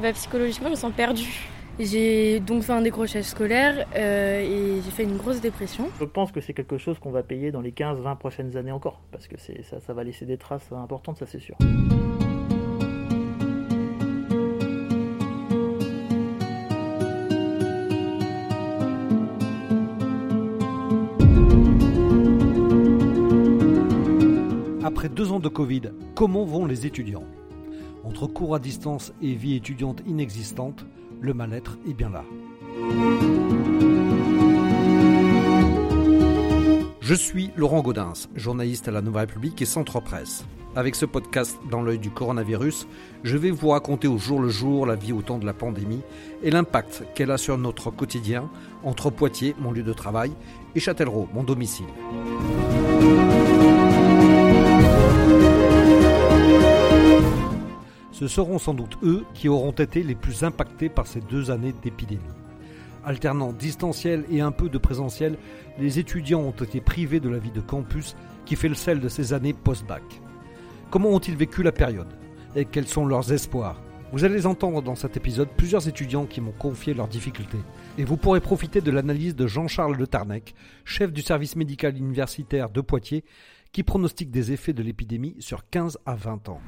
bah, Psychologiquement, je me sens perdue. J'ai donc fait un décrochage scolaire euh, et j'ai fait une grosse dépression. Je pense que c'est quelque chose qu'on va payer dans les 15-20 prochaines années encore, parce que ça, ça va laisser des traces importantes, ça c'est sûr. Après deux ans de Covid, comment vont les étudiants? Entre cours à distance et vie étudiante inexistante, le mal-être est bien là. Je suis Laurent Gaudens, journaliste à la Nouvelle République et Centre Presse. Avec ce podcast dans l'œil du coronavirus, je vais vous raconter au jour le jour la vie au temps de la pandémie et l'impact qu'elle a sur notre quotidien entre Poitiers, mon lieu de travail, et Châtellerault, mon domicile. Ce seront sans doute eux qui auront été les plus impactés par ces deux années d'épidémie. Alternant distanciel et un peu de présentiel, les étudiants ont été privés de la vie de campus qui fait le sel de ces années post-bac. Comment ont-ils vécu la période? Et quels sont leurs espoirs? Vous allez entendre dans cet épisode plusieurs étudiants qui m'ont confié leurs difficultés. Et vous pourrez profiter de l'analyse de Jean-Charles Le Tarnec, chef du service médical universitaire de Poitiers, qui pronostique des effets de l'épidémie sur 15 à 20 ans.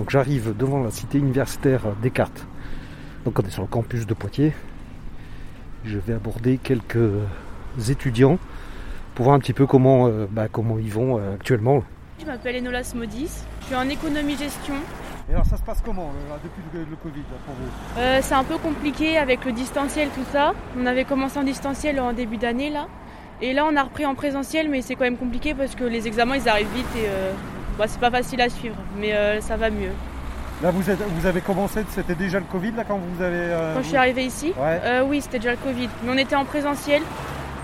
Donc j'arrive devant la cité universitaire Descartes. Donc on est sur le campus de Poitiers. Je vais aborder quelques étudiants pour voir un petit peu comment, euh, bah, comment ils vont euh, actuellement. Je m'appelle Enola Smodis, je suis en économie-gestion. Et alors ça se passe comment euh, depuis le, Covid pour vous? C'est un peu compliqué avec le distanciel, tout ça. On avait commencé en distanciel en début d'année là. Et là on a repris en présentiel mais c'est quand même compliqué parce que les examens ils arrivent vite et bah, c'est pas facile à suivre, mais euh, ça va mieux. Là, vous, êtes, vous avez commencé, c'était déjà le Covid là quand vous avez. Euh, quand je suis arrivée ici euh, Oui, c'était déjà le Covid. Mais on était en présentiel.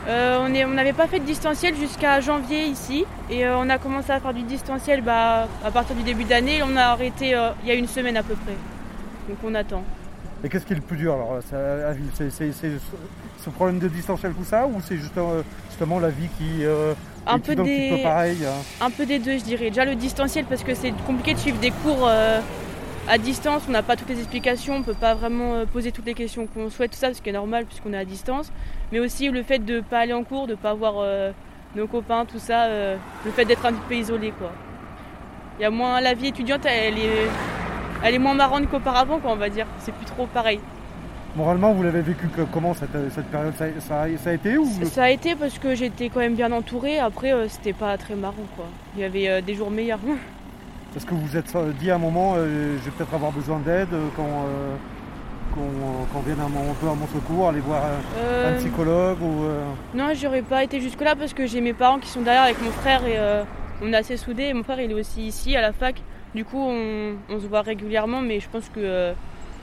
on n'avait pas fait de distanciel jusqu'à janvier ici. Et on a commencé à faire du distanciel bah, à partir du début d'année. On a arrêté il y a une semaine à peu près. Donc on attend. Et qu'est-ce qui est le plus dur alors C'est ce problème de distanciel tout ça ou c'est justement, justement la vie qui, un peu, des... Hein. un peu des deux, je dirais. Déjà le distanciel parce que c'est compliqué de suivre des cours euh, à distance. On n'a pas toutes les explications, on ne peut pas vraiment euh, poser toutes les questions qu'on souhaite, tout ça, ce qui est normal puisqu'on est à distance. Mais aussi le fait de ne pas aller en cours, de ne pas voir euh, nos copains, tout ça, le fait d'être un peu isolé. Quoi. Il y a moins la vie étudiante, elle est, elle est moins marrante qu'auparavant, quoi, on va dire. C'est plus trop pareil. Moralement, vous l'avez vécu comment cette, période? Ça, a été ou... Ça a été parce que j'étais quand même bien entourée. Après, euh, c'était pas très marrant. Quoi. Il y avait euh, des jours meilleurs. Est-ce que vous vous êtes dit à un moment, euh, je vais peut-être avoir besoin d'aide quand, qu'on vienne un, peu à mon secours, aller voir un, psychologue ou, Non, j'aurais pas été jusque-là parce que j'ai mes parents qui sont derrière avec mon frère et on est assez soudés. Mon frère, il est aussi ici à la fac. Du coup, on, on se voit régulièrement, mais je pense que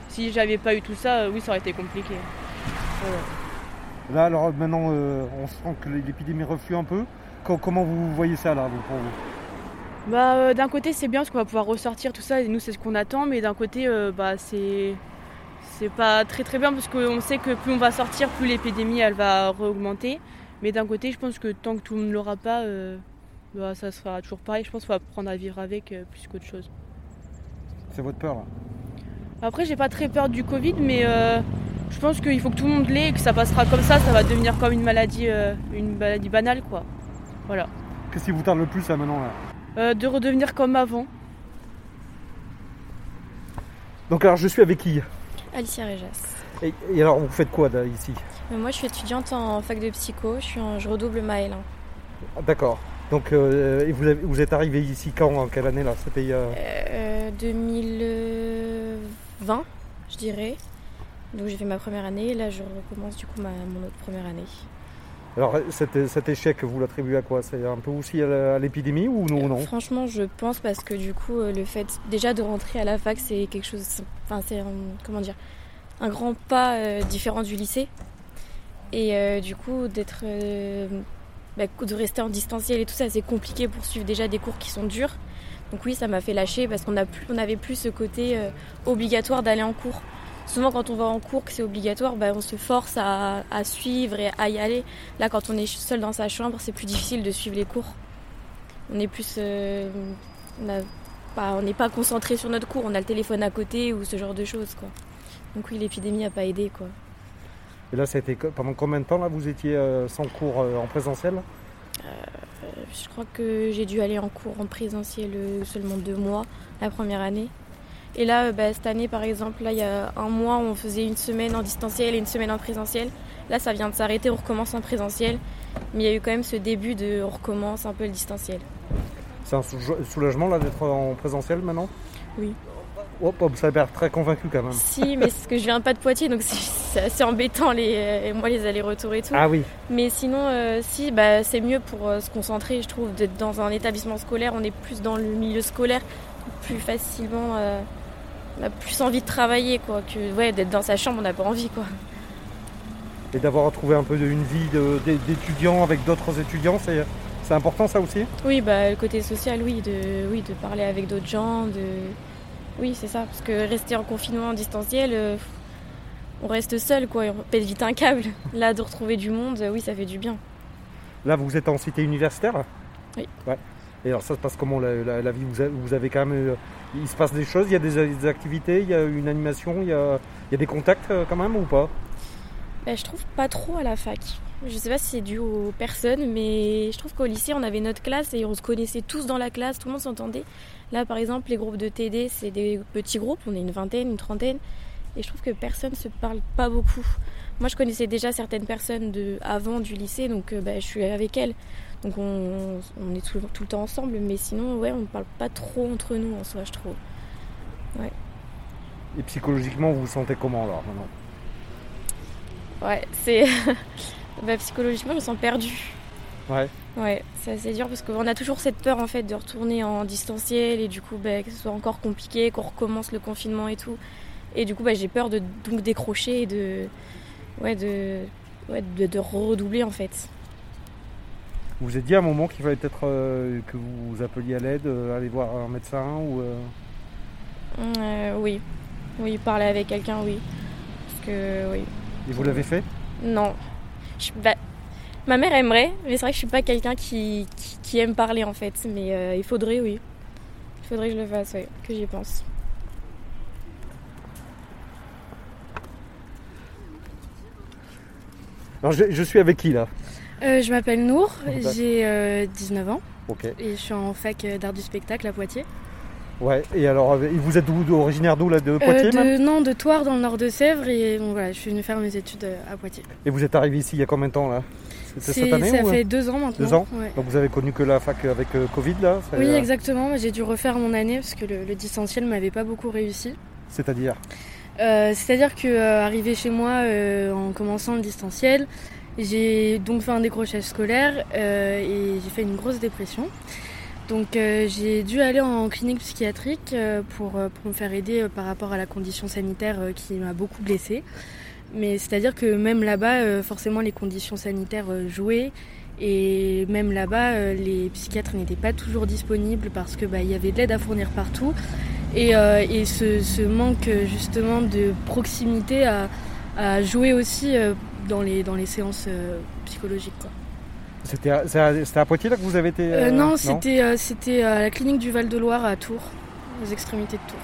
si j'avais pas eu tout ça, euh, oui, ça aurait été compliqué. Là, alors maintenant, euh, on sent que l'épidémie reflue un peu. Comment vous voyez ça là, pour vous? Bah, euh, D'un côté, c'est bien parce qu'on va pouvoir ressortir tout ça, et nous, c'est ce qu'on attend, mais d'un côté, bah, c'est. C'est pas très très bien parce qu'on sait que plus on va sortir, plus l'épidémie elle va augmenter. Mais d'un côté, je pense que tant que tout le monde ne l'aura pas, bah, ça sera toujours pareil. Je pense qu'il faut apprendre à vivre avec plus qu'autre chose. C'est votre peur là après, j'ai pas très peur du Covid, mais euh, je pense qu'il faut que tout le monde l'ait et que ça passera comme ça, ça va devenir comme une maladie, euh, une maladie banale, quoi. Voilà. Qu'est-ce qui vous tarde le plus là maintenant là euh, De redevenir comme avant. Donc alors, je suis avec qui? Alicia Réjas. Et, alors, vous faites quoi là, ici? Moi, je suis étudiante en fac de psycho, je, suis en, je redouble ma L1. D'accord. Donc, et vous, vous, êtes arrivé ici quand En quelle année là C'était il y a... 2000... 20, je dirais. Donc j'ai fait ma première année et là je recommence du coup ma, mon autre première année. Alors cet, échec, vous l'attribuez à quoi? C'est un peu aussi à l'épidémie ou non, non? Franchement, je pense parce que du coup, euh, le fait déjà de rentrer à la fac, c'est quelque chose, enfin c'est comment dire, un grand pas euh, différent du lycée. Et euh, du coup, d'être, bah, de rester en distanciel et tout ça, c'est compliqué pour suivre déjà des cours qui sont durs. Donc oui, ça m'a fait lâcher parce qu'on n'avait plus ce côté euh, obligatoire d'aller en cours. Souvent quand on va en cours, que c'est obligatoire, bah, on se force à, suivre et à y aller. Là, quand on est seul dans sa chambre, c'est plus difficile de suivre les cours. On est plus, euh, on a on n'est pas concentré sur notre cours, on a le téléphone à côté ou ce genre de choses. Quoi. Donc oui, l'épidémie n'a pas aidé. Quoi. Et là, ça a été pendant combien de temps là, vous étiez euh, sans cours euh, en présentiel? Euh, Je crois que j'ai dû aller en cours en présentiel seulement deux mois la première année. Et là, bah, cette année, par exemple, là, il y a un mois, on faisait une semaine en distanciel et une semaine en présentiel. Là, ça vient de s'arrêter, on recommence en présentiel. Mais il y a eu quand même ce début de on recommence un peu le distanciel. C'est un soulagement là d'être en présentiel maintenant? Oui. Hop, hop, ça a l'air très convaincu quand même. Si, mais c'est que je viens pas de Poitiers, donc c'est assez embêtant les, euh, moi les allers-retours et tout. Ah oui. Mais sinon, euh, si, bah, c'est mieux pour euh, se concentrer, je trouve, d'être dans un établissement scolaire. On est plus dans le milieu scolaire, plus facilement, on a plus envie de travailler, quoi. Que ouais, d'être dans sa chambre, on n'a pas envie, quoi. Et d'avoir retrouvé un peu une vie d'étudiant avec d'autres étudiants, c'est c'est important ça aussi? Oui, bah, le côté social, oui, de, oui, de parler avec d'autres gens. De... Oui, c'est ça. Parce que rester en confinement en distanciel, euh, on reste seul, quoi. On pète vite un câble. Là, de retrouver du monde, oui, ça fait du bien. Là, vous êtes en cité universitaire Oui. Ouais. Et alors, ça se passe comment la, vie vous, avez quand même. Euh, il se passe des choses, il y a des, activités, il y a une animation, il y a, il y a des contacts euh, quand même ou pas? Bah, Je trouve pas trop à la fac. Je sais pas si c'est dû aux personnes, mais je trouve qu'au lycée, on avait notre classe et on se connaissait tous dans la classe, tout le monde s'entendait. Là, par exemple, les groupes de TD, c'est des petits groupes, on est une vingtaine, une trentaine, et je trouve que personne ne se parle pas beaucoup. Moi, je connaissais déjà certaines personnes de, avant du lycée, donc euh, bah, je suis avec elles. Donc on, est tout, le temps ensemble, mais sinon, ouais, on ne parle pas trop entre nous en soi, je trouve. Ouais. Et psychologiquement, vous vous sentez comment alors maintenant? Ouais, c'est. bah, psychologiquement, je me sens perdue. Ouais. Ouais, c'est assez dur parce qu'on a toujours cette peur en fait de retourner en distanciel et du coup bah, que ce soit encore compliqué, qu'on recommence le confinement et tout. Et du coup bah, j'ai peur de donc décrocher et de, ouais, de, ouais, de, redoubler en fait. Vous vous êtes dit à un moment qu'il fallait peut-être euh, que vous appeliez à l'aide, euh, aller voir un médecin ou euh... Oui, oui, parler avec quelqu'un, oui. Parce que oui. Et vous l'avez fait? Non. Bah, ma mère aimerait, mais c'est vrai que je suis pas quelqu'un qui, qui, aime parler en fait. Mais euh, il faudrait, oui. Il faudrait que je le fasse, oui, que j'y pense. Alors je, suis avec qui là? Euh, Je m'appelle Nour, j'ai 19 euh, ans. Ok. Et je suis en fac d'art du spectacle à Poitiers. Ouais, et alors, vous êtes originaire d'où là De Poitiers euh, Non, de Toire dans le nord de Sèvres. Et bon, voilà, je suis venue faire mes études à Poitiers. Et vous êtes arrivé ici il y a combien de temps là? Cette année Ça fait deux ans maintenant. Deux ans Donc vous avez connu que la fac avec Covid là Oui, exactement. J'ai dû refaire mon année parce que le, le distanciel m'avait pas beaucoup réussi. C'est-à-dire C'est-à-dire que arrivé chez moi en commençant le distanciel, j'ai donc fait un décrochage scolaire et j'ai fait une grosse dépression. Donc euh, j'ai dû aller en clinique psychiatrique euh, pour, euh, pour, me faire aider par rapport à la condition sanitaire qui m'a beaucoup blessée. Mais c'est-à-dire que même là-bas, forcément, les conditions sanitaires jouaient. Et même là-bas, les psychiatres n'étaient pas toujours disponibles parce que bah, y avait de l'aide à fournir partout. Et, et ce, ce, manque justement de proximité a, a joué aussi dans, les, dans les séances psychologiques. Quoi. C'était à, Poitiers là que vous avez été euh, euh, Non, c'était euh, c'était à la clinique du Val-de-Loire à Tours, aux extrémités de Tours.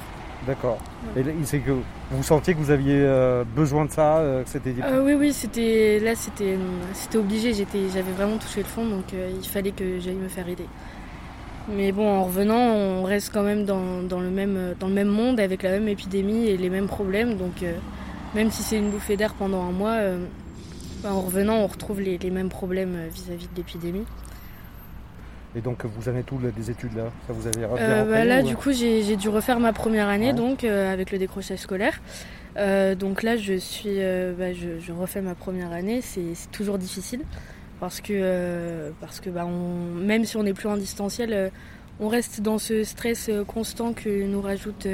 D'accord. Et c'est que vous sentiez que vous aviez besoin de ça, c'était. oui, oui, c'était là, c'était c'était obligé. J'étais, j'avais vraiment touché le fond, donc il fallait que j'aille me faire aider. Mais bon, en revenant, on reste quand même dans, dans, le même dans le même monde avec la même épidémie et les mêmes problèmes. Donc même si c'est une bouffée d'air pendant un mois, bah, en revenant, on retrouve les, mêmes problèmes euh, vis-à-vis de l'épidémie. Et donc vous avez tout des études là Ça vous avez euh, bah, Là du coup j'ai dû refaire ma première année donc euh, avec le décrochage scolaire. donc là je suis bah, je, refais ma première année, c'est toujours difficile parce que parce que même si on n'est plus en distanciel, on reste dans ce stress constant que nous rajoute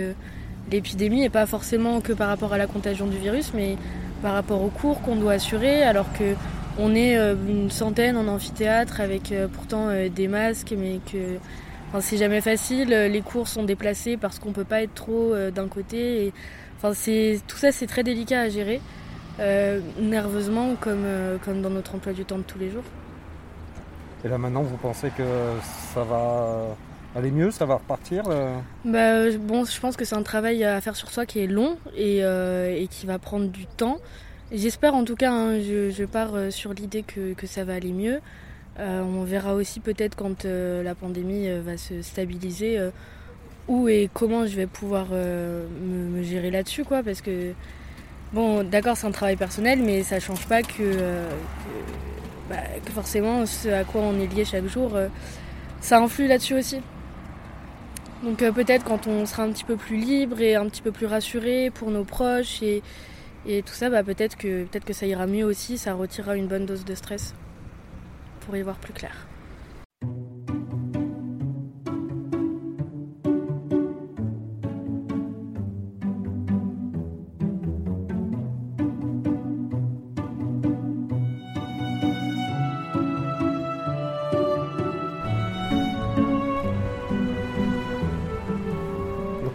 l'épidémie et pas forcément que par rapport à la contagion du virus mais par rapport aux cours qu'on doit assurer, alors que on est euh, une centaine en amphithéâtre avec euh, pourtant euh, des masques, mais que enfin, c'est jamais facile. Les cours sont déplacés parce qu'on peut pas être trop d'un côté. Et, enfin, c'est tout ça, c'est très délicat à gérer, nerveusement comme comme dans notre emploi du temps de tous les jours. Et là maintenant, vous pensez que ça va aller mieux Ça va repartir bah, Bon, je pense que c'est un travail à faire sur soi qui est long et, et qui va prendre du temps. J'espère en tout cas, hein, je, pars sur l'idée que, que, ça va aller mieux. on verra aussi peut-être quand la pandémie va se stabiliser où et comment je vais pouvoir me, gérer là-dessus, quoi, parce que Bon, d'accord, c'est un travail personnel, mais ça change pas que, euh, bah, que, forcément ce à quoi on est lié chaque jour, euh, ça influe là-dessus aussi. Donc euh, peut-être quand on sera un petit peu plus libre et un petit peu plus rassuré pour nos proches et, et tout ça, bah, peut-être que, peut que ça ira mieux aussi, ça retirera une bonne dose de stress pour y voir plus clair.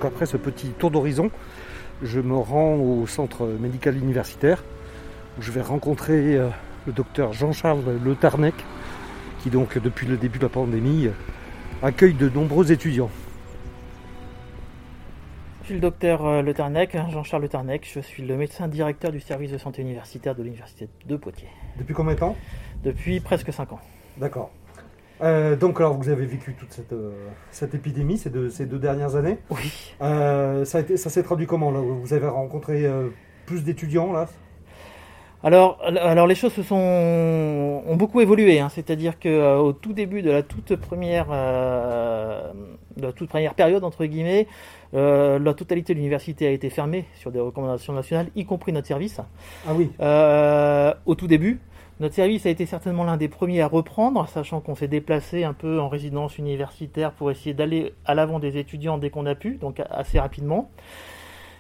après ce petit tour d'horizon, je me rends au centre médical universitaire où je vais rencontrer euh, le docteur Jean-Charles Le Tarnec qui donc depuis le début de la pandémie accueille de nombreux étudiants. Je suis le docteur euh, Le Tarnec, hein, Jean-Charles Le Tarnec, je suis le médecin directeur du service de santé universitaire de l'université de Poitiers. Depuis combien de temps? Depuis presque 5 ans. D'accord. Euh, donc alors vous avez vécu toute cette, euh, cette épidémie ces deux, ces deux dernières années. Oui. Euh, ça, ça s'est traduit comment là? Vous avez rencontré plus d'étudiants là? Alors, alors les choses se sont ont beaucoup évolué. Hein. C'est-à-dire que au tout début de la toute première de la toute première période entre guillemets, la totalité de l'université a été fermée sur des recommandations nationales, y compris notre service. Ah oui. au tout début. Notre service a été certainement l'un des premiers à reprendre, sachant qu'on s'est déplacé un peu en résidence universitaire pour essayer d'aller à l'avant des étudiants dès qu'on a pu, donc assez rapidement.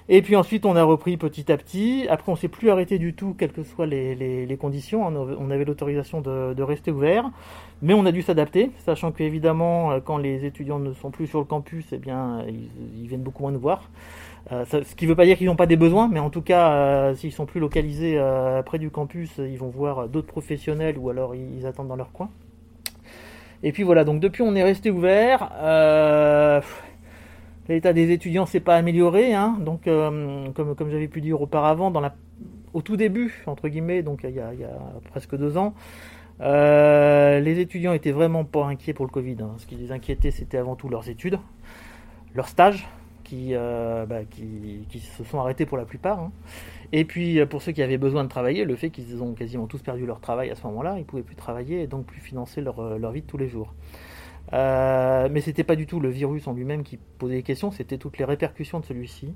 Et puis ensuite, on a repris petit à petit. Après, on s'est plus arrêté du tout, quelles que soient les, conditions. On avait l'autorisation de, rester ouvert, mais on a dû s'adapter, sachant qu'évidemment, quand les étudiants ne sont plus sur le campus, eh bien, ils viennent beaucoup moins nous voir. Euh, ce qui ne veut pas dire qu'ils n'ont pas des besoins, mais en tout cas, euh, s'ils sont plus localisés euh, près du campus, ils vont voir d'autres professionnels ou alors ils, attendent dans leur coin. Et puis voilà, donc depuis on est resté ouvert. L'état des étudiants s'est pas amélioré, hein. donc comme, j'avais pu dire auparavant, au tout début, entre guillemets, donc il y a, presque deux ans, les étudiants étaient vraiment pas inquiets pour le Covid. Hein. Ce qui les inquiétait, c'était avant tout leurs études, leurs stages, euh, bah, qui, se sont arrêtés pour la plupart. Hein. Et puis euh, pour ceux qui avaient besoin de travailler, le fait qu'ils ont quasiment tous perdu leur travail à ce moment-là, ils pouvaient plus travailler et donc plus financer leur, euh, leur vie de tous les jours. Euh, mais c'était pas du tout le virus en lui-même qui posait des questions, c'était toutes les répercussions de celui-ci.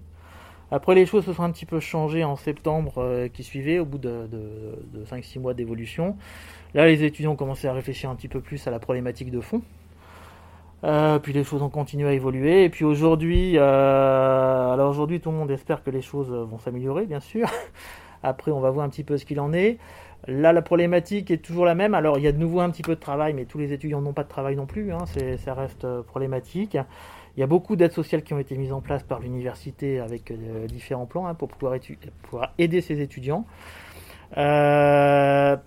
Après, les choses se sont un petit peu changées en septembre qui suivait, au bout de, de 5-6 mois d'évolution. Là, les étudiants ont commencé à réfléchir un petit peu plus à la problématique de fond. Euh, puis les choses ont continué à évoluer. Et puis aujourd'hui, euh, alors aujourd'hui, tout le monde espère que les choses vont s'améliorer, bien sûr. Après, on va voir un petit peu ce qu'il en est. Là, la problématique est toujours la même. Alors, il y a de nouveau un petit peu de travail, mais tous les étudiants n'ont pas de travail non plus. Hein. ça reste euh, problématique. Il y a beaucoup d'aides sociales qui ont été mises en place par l'université avec différents plans hein, pour pouvoir, pouvoir, aider ces étudiants. Euh,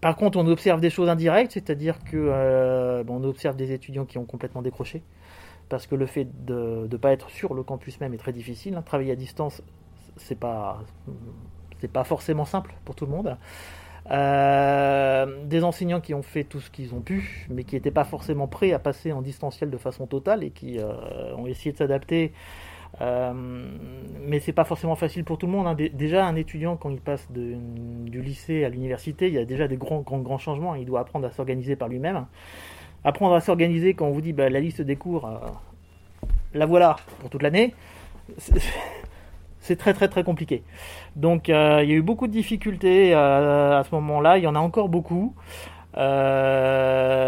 par contre, on observe des choses indirectes, c'est-à-dire que euh, on observe des étudiants qui ont complètement décroché, parce que le fait de ne pas être sur le campus même est très difficile. Hein. Travailler à distance, c'est pas c'est pas forcément simple pour tout le monde. Euh, des enseignants qui ont fait tout ce qu'ils ont pu, mais qui n'étaient pas forcément prêts à passer en distanciel de façon totale et qui euh, ont essayé de s'adapter mais c'est pas forcément facile pour tout le monde. Hein. Déjà, un étudiant, quand il passe du lycée à l'université, il y a déjà des grands, grands, grands changements. Il doit apprendre à s'organiser par lui-même. Apprendre à s'organiser quand on vous dit bah, la liste des cours, euh, la voilà pour toute l'année, c'est très très très compliqué. Donc euh, il y a eu beaucoup de difficultés à ce moment-là. Il y en a encore beaucoup. Euh,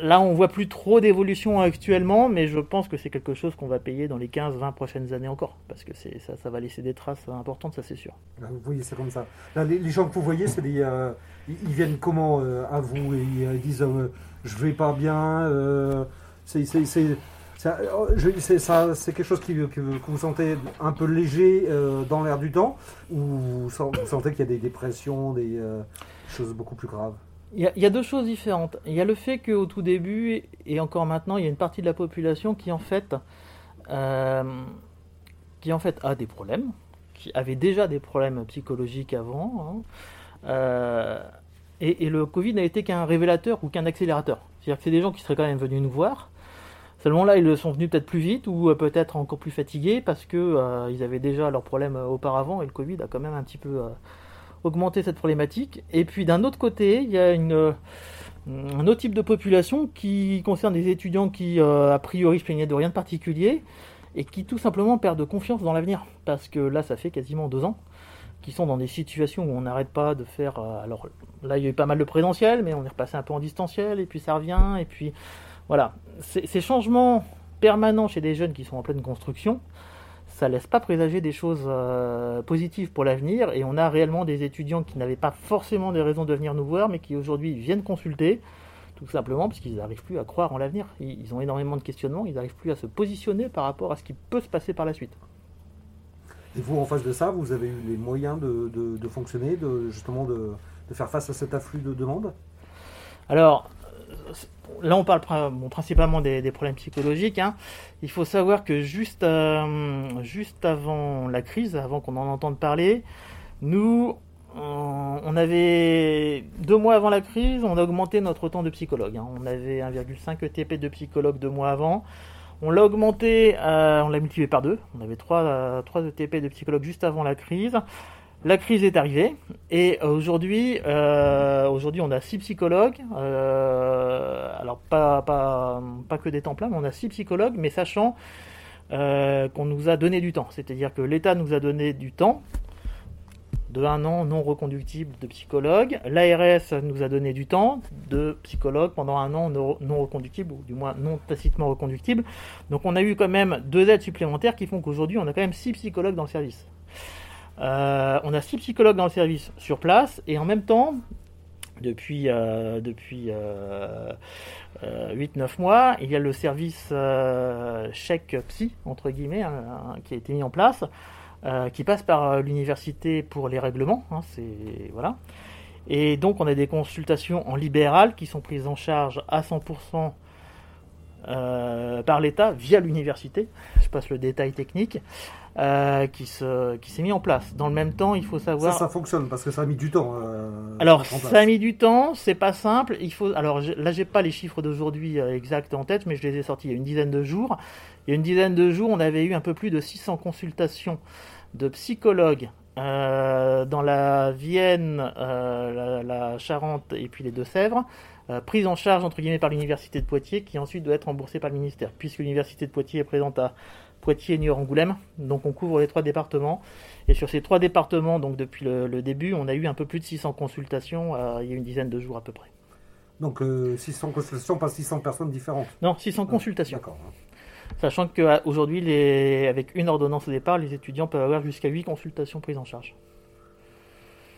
Là, on voit plus trop d'évolution actuellement, mais je pense que c'est quelque chose qu'on va payer dans les 15-20 prochaines années encore, parce que ça, va laisser des traces importantes, ça c'est sûr. Vous voyez, c'est comme ça. les, gens que vous voyez, euh, ils viennent comment euh, à vous et ils disent euh, je vais pas bien. c'est c'est quelque chose qui, que, vous sentez un peu léger dans l'air du temps, ou vous sentez qu'il y a des dépressions, des choses beaucoup plus graves? Il y, a deux choses différentes. Il y a le fait qu'au tout début, et encore maintenant, il y a une partie de la population qui en fait, euh, qui en fait a des problèmes, qui avait déjà des problèmes psychologiques avant. Hein. Euh, et, le Covid n'a été qu'un révélateur ou qu'un accélérateur. C'est-à-dire que c'est des gens qui seraient quand même venus nous voir. Seulement là, ils sont venus peut-être plus vite ou euh, peut-être encore plus fatigués parce que ils avaient déjà leurs problèmes auparavant et le Covid a quand même un petit peu augmenter cette problématique. Et puis d'un autre côté, il y a une, un autre type de population qui concerne des étudiants qui, euh, a priori, se plaignaient de rien de particulier et qui tout simplement perdent confiance dans l'avenir. Parce que là, ça fait quasiment deux ans qu'ils sont dans des situations où on n'arrête pas de faire. Euh, alors là, il y a eu pas mal de présentiel, mais on est repassé un peu en distanciel, et puis ça revient, et puis voilà. Ces changements permanents chez des jeunes qui sont en pleine construction, ça laisse pas présager des choses euh, positives pour l'avenir. Et on a réellement des étudiants qui n'avaient pas forcément des raisons de venir nous voir, mais qui aujourd'hui viennent consulter, tout simplement parce qu'ils n'arrivent plus à croire en l'avenir. Ils ont énormément de questionnements, ils n'arrivent plus à se positionner par rapport à ce qui peut se passer par la suite. Et vous, en face de ça, vous avez eu les moyens de, fonctionner, de justement de, de, faire face à cet afflux de demandes? Alors, là on parle principalement des, problèmes psychologiques. Hein. Il faut savoir que juste, euh, juste avant la crise, avant qu'on en entende parler, nous, on avait deux mois avant la crise, on a augmenté notre temps de psychologue. Hein. On avait 1,5 ETP de psychologue deux mois avant. On l'a augmenté, euh, on l'a multiplié par deux. On avait 3, 3 ETP de psychologue juste avant la crise. La crise est arrivée et aujourd'hui, euh, aujourd'hui on a six psychologues. Euh, alors pas, que des temps pleins, mais on a six psychologues, mais sachant euh, qu'on nous a donné du temps. C'est-à-dire que l'État nous a donné du temps de un an non reconductible de psychologues. L'ARS nous a donné du temps de psychologues pendant un an non reconductible, ou du moins non tacitement reconductible. Donc on a eu quand même deux aides supplémentaires qui font qu'aujourd'hui on a quand même six psychologues dans le service. Euh, on a six psychologues dans le service sur place et en même temps, depuis, euh, depuis 8-9 euh, mois, il y a le service chèque psy, entre guillemets, hein, hein, qui a été mis en place, qui passe par l'université pour les règlements. Hein, voilà. Et donc on a des consultations en libéral qui sont prises en charge à 100% par l'État via l'université. Je passe le détail technique. Euh, qui se qui s'est mis en place. Dans le même temps, il faut savoir. Ça, ça fonctionne parce que ça a mis du temps. Euh, alors, ça a mis du temps, c'est pas simple. Il faut. Alors là, j'ai pas les chiffres d'aujourd'hui euh, exacts en tête, mais je les ai sortis il y a une dizaine de jours. Il y a une dizaine de jours, on avait eu un peu plus de 600 consultations de psychologues dans la Vienne, la, la, Charente et puis les Deux-Sèvres, prises en charge entre guillemets par l'université de Poitiers, qui ensuite doit être remboursée par le ministère, puisque l'université de Poitiers est présente à Poitiers, Niort, Angoulême. Donc on couvre les trois départements. Et sur ces trois départements, donc depuis le, début, on a eu un peu plus de 600 consultations euh, il y a une dizaine de jours à peu près. Donc 600 euh, consultations, pas 600 personnes différentes Non, 600 ah, consultations. D'accord. Sachant qu'aujourd'hui, avec une ordonnance au départ, les étudiants peuvent avoir jusqu'à 8 consultations prises en charge.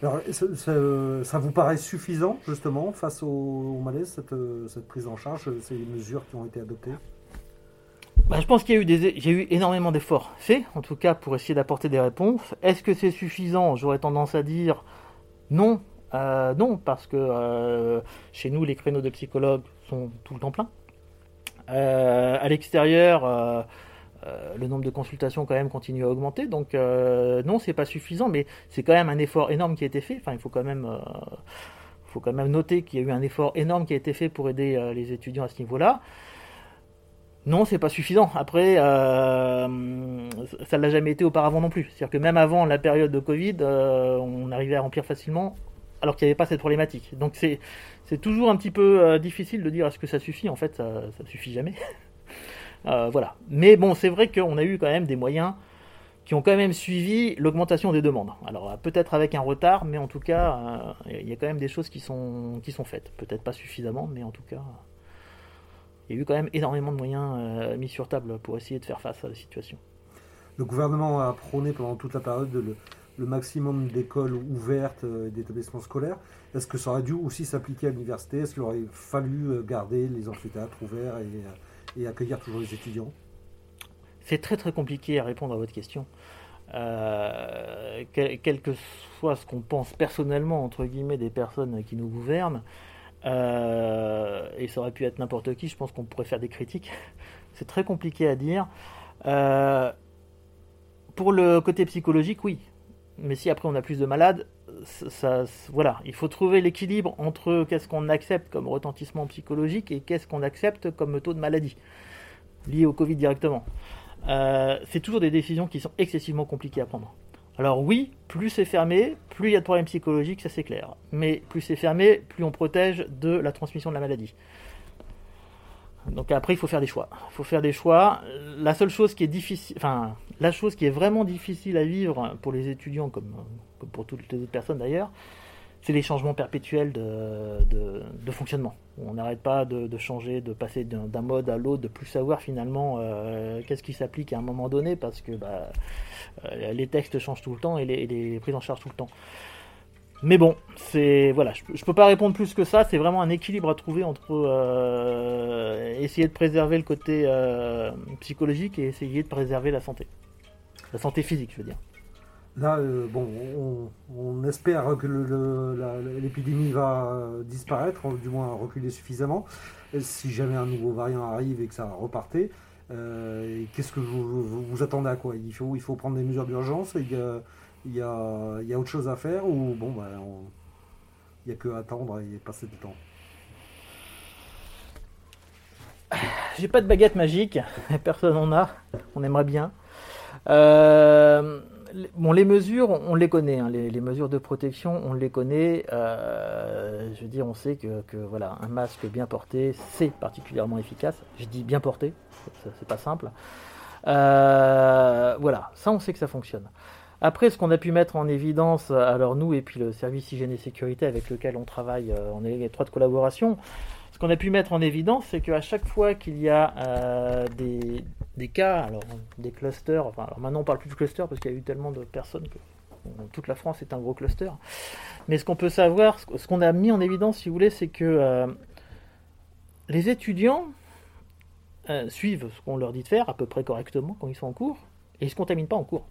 Alors, ça, vous paraît suffisant, justement, face au, malaise, cette, cette, prise en charge, ces mesures qui ont été adoptées? Bah, je pense qu'il y a eu, des, j'ai eu énormément d'efforts faits, en tout cas pour essayer d'apporter des réponses. Est-ce que c'est suffisant? J'aurais tendance à dire non. Euh, non, parce que euh, chez nous, les créneaux de psychologues sont tout le temps pleins. Euh, à l'extérieur, le nombre de consultations quand même continue à augmenter. Donc non, c'est pas suffisant, mais c'est quand même un effort énorme qui a été fait. Enfin, il faut quand même, faut quand même noter qu'il y a eu un effort énorme qui a été fait pour aider les étudiants à ce niveau-là. Non, c'est pas suffisant. Après, euh, ça ne l'a jamais été auparavant non plus. C'est-à-dire que même avant la période de Covid, euh, on arrivait à remplir facilement, alors qu'il n'y avait pas cette problématique. Donc c'est, toujours un petit peu euh, difficile de dire est-ce que ça suffit. En fait, ça ne suffit jamais. voilà. Mais bon, c'est vrai qu'on a eu quand même des moyens qui ont quand même suivi l'augmentation des demandes. Alors peut-être avec un retard, mais en tout cas, il y a quand même des choses qui sont, qui sont faites. Peut-être pas suffisamment, mais en tout cas il y a eu quand même énormément de moyens euh, mis sur table pour essayer de faire face à la situation. Le gouvernement a prôné pendant toute la période le, maximum d'écoles ouvertes euh, et d'établissements scolaires. Est-ce que ça aurait dû aussi s'appliquer à l'université? Est-ce qu'il aurait fallu euh, garder les amphithéâtres ouverts accueillir toujours les étudiants C'est très très compliqué à répondre à votre question. quel, que soit ce qu'on pense personnellement, entre guillemets, des personnes qui nous gouvernent, et ça aurait pu être n'importe qui, je pense qu'on pourrait faire des critiques. C'est très compliqué à dire. pour le côté psychologique, oui. Mais si après on a plus de malades, voilà, il faut trouver l'équilibre entre qu'est-ce qu'on accepte comme retentissement psychologique et qu'est-ce qu'on accepte comme taux de maladie lié au Covid directement. Euh, c'est toujours des décisions qui sont excessivement compliquées à prendre. Alors oui, plus c'est fermé, plus il y a de problèmes psychologiques, ça c'est clair. Mais plus c'est fermé, plus on protège de la transmission de la maladie. Donc après, il faut faire des choix. Il faut faire des choix. La seule chose qui est difficile, la chose qui est vraiment difficile à vivre pour les étudiants, comme, pour toutes les autres personnes d'ailleurs, c'est les changements perpétuels de, fonctionnement. On n'arrête pas de, changer, de passer d'un mode à l'autre, de plus savoir finalement euh, qu'est-ce qui s'applique à un moment donné, parce que bah, euh, les textes changent tout le temps et les prises en charge tout le temps. Mais bon, c'est voilà, je, ne peux pas répondre plus que ça. C'est vraiment un équilibre à trouver entre euh, essayer de préserver le côté euh, psychologique et essayer de préserver la santé, la santé physique, je veux dire. Là, euh, bon, on, espère que l'épidémie va disparaître, du moins reculer suffisamment. si jamais un nouveau variant arrive et que ça repartait, qu'est-ce que vous, vous, attendez à quoi? Il faut, il faut prendre des mesures d'urgence il y a, y a, autre chose à faire ou bon, ben, il n'y a que attendre et passer du temps? J'ai pas de baguette magique, personne en a, on aimerait bien. Euh, bon, les mesures, on les connaît, hein, les, mesures de protection, on les connaît. Euh, je veux dire, on sait que, voilà, un masque bien porté, c'est particulièrement efficace. Je dis bien porté, c'est pas simple. Euh, voilà, ça, on sait que ça fonctionne. Après, ce qu'on a pu mettre en évidence, alors nous et puis le service hygiène et sécurité avec lequel on travaille euh, en étroite collaboration, ce qu'on a pu mettre en évidence, c'est qu'à chaque fois qu'il y a euh, des, cas, alors des clusters, enfin alors maintenant on parle plus de clusters parce qu'il y a eu tellement de personnes que toute la France est un gros cluster. Mais ce qu'on peut savoir, ce qu'on a mis en évidence, si vous voulez, c'est que euh, les étudiants suivent ce qu'on leur dit de faire à peu près correctement quand ils sont en cours et ils ne se contaminent pas en cours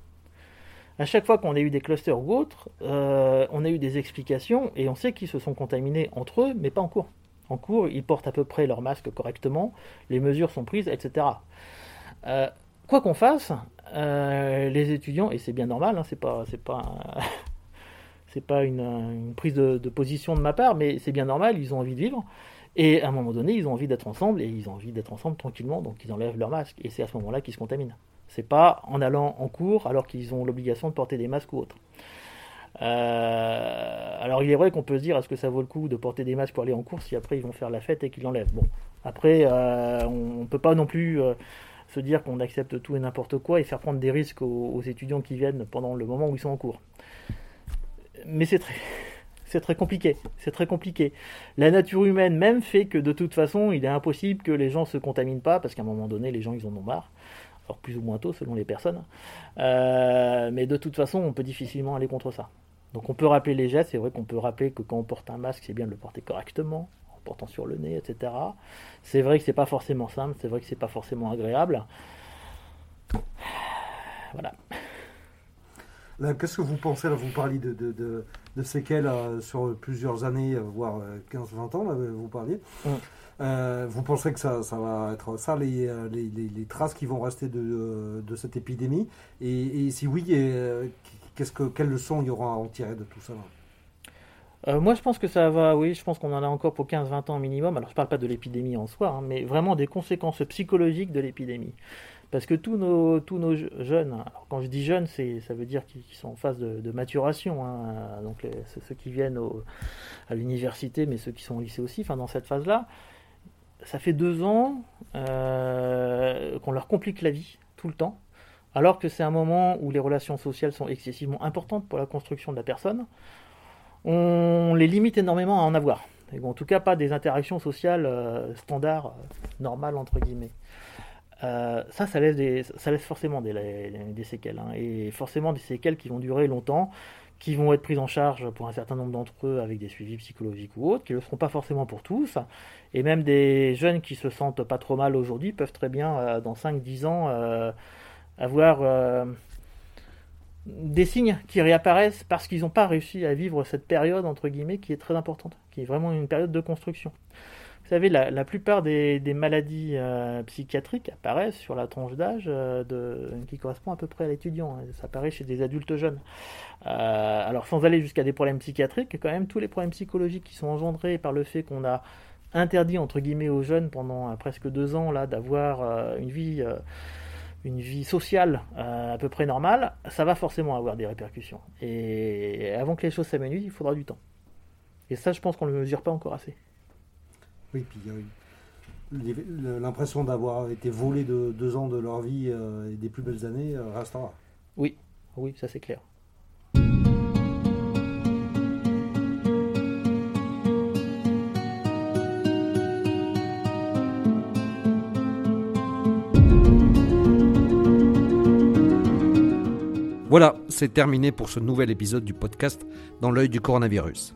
à chaque fois qu'on a eu des clusters ou autres, euh, on a eu des explications et on sait qu'ils se sont contaminés entre eux, mais pas en cours. En cours, ils portent à peu près leur masque correctement, les mesures sont prises, etc. Euh, quoi qu'on fasse, euh, les étudiants, et c'est bien normal, hein, c'est pas, pas, pas une, prise de, de, position de ma part, mais c'est bien normal, ils ont envie de vivre. Et à un moment donné, ils ont envie d'être ensemble et ils ont envie d'être ensemble tranquillement, donc ils enlèvent leur masque. Et c'est à ce moment-là qu'ils se contaminent. C'est pas en allant en cours alors qu'ils ont l'obligation de porter des masques ou autre. Euh, alors il est vrai qu'on peut se dire est-ce que ça vaut le coup de porter des masques pour aller en cours si après ils vont faire la fête et qu'ils l'enlèvent? Bon, après euh, on ne peut pas non plus euh, se dire qu'on accepte tout et n'importe quoi et faire prendre des risques aux, étudiants qui viennent pendant le moment où ils sont en cours. Mais c'est très, c'est très compliqué. C'est très compliqué. La nature humaine même fait que de toute façon, il est impossible que les gens se contaminent pas parce qu'à un moment donné, les gens ils en ont marre plus ou moins tôt selon les personnes. Euh, mais de toute façon, on peut difficilement aller contre ça. Donc on peut rappeler les gestes, c'est vrai qu'on peut rappeler que quand on porte un masque, c'est bien de le porter correctement, en portant sur le nez, etc. C'est vrai que c'est pas forcément simple, c'est vrai que c'est pas forcément agréable. Voilà. Qu'est-ce que vous pensez, là, vous parliez de, séquelles euh, sur plusieurs années, euh, voire 15-20 ans, là, vous parliez. Mm. Euh, vous pensez que ça, ça, va être ça, les, euh, les, les, traces qui vont rester de, de cette épidémie et, si oui, euh, qu'est-ce que, quelles leçons il y aura à en tirer de tout ça moi, je pense que ça va, oui, je pense qu'on en a encore pour 15-20 ans minimum. Alors, je ne parle pas de l'épidémie en soi, hein, mais vraiment des conséquences psychologiques de l'épidémie. Parce que tous nos, tous nos jeunes, alors quand je dis jeunes, ça veut dire qu'ils sont en phase de, maturation. Hein, donc, ceux qui viennent à l'université, mais ceux qui sont au lycée aussi, enfin, dans cette phase-là, ça fait deux ans euh, qu'on leur complique la vie tout le temps, alors que c'est un moment où les relations sociales sont excessivement importantes pour la construction de la personne. On les limite énormément à en avoir. En tout cas, pas des interactions sociales euh, standards, euh, normales, entre guillemets. Ça, ça laisse, ça laisse forcément des, séquelles. Hein, et forcément des séquelles qui vont durer longtemps qui vont être prises en charge pour un certain nombre d'entre eux avec des suivis psychologiques ou autres, qui ne le seront pas forcément pour tous. Et même des jeunes qui se sentent pas trop mal aujourd'hui peuvent très bien, euh, dans 5-10 ans, euh, avoir, euh, des signes qui réapparaissent parce qu'ils n'ont pas réussi à vivre cette période, entre guillemets, qui est très importante, qui est vraiment une période de construction. Vous savez, la, plupart des, maladies euh, psychiatriques apparaissent sur la tranche d'âge euh, qui correspond à peu près à l'étudiant. Hein. Ça apparaît chez des adultes jeunes. Euh, alors, sans aller jusqu'à des problèmes psychiatriques, quand même, tous les problèmes psychologiques qui sont engendrés par le fait qu'on a interdit, entre guillemets, aux jeunes pendant presque deux ans là d'avoir une vie une vie sociale à peu près normale, ça va forcément avoir des répercussions. Et avant que les choses s'amenuisent, il faudra du temps. Et ça, je pense qu'on ne le mesure pas encore assez. Oui, puis l'impression d'avoir été volé de deux ans de leur vie euh, et des plus belles années euh, restera. Oui, oui, ça c'est clair. Voilà, c'est terminé pour ce nouvel épisode du podcast Dans l'œil du coronavirus.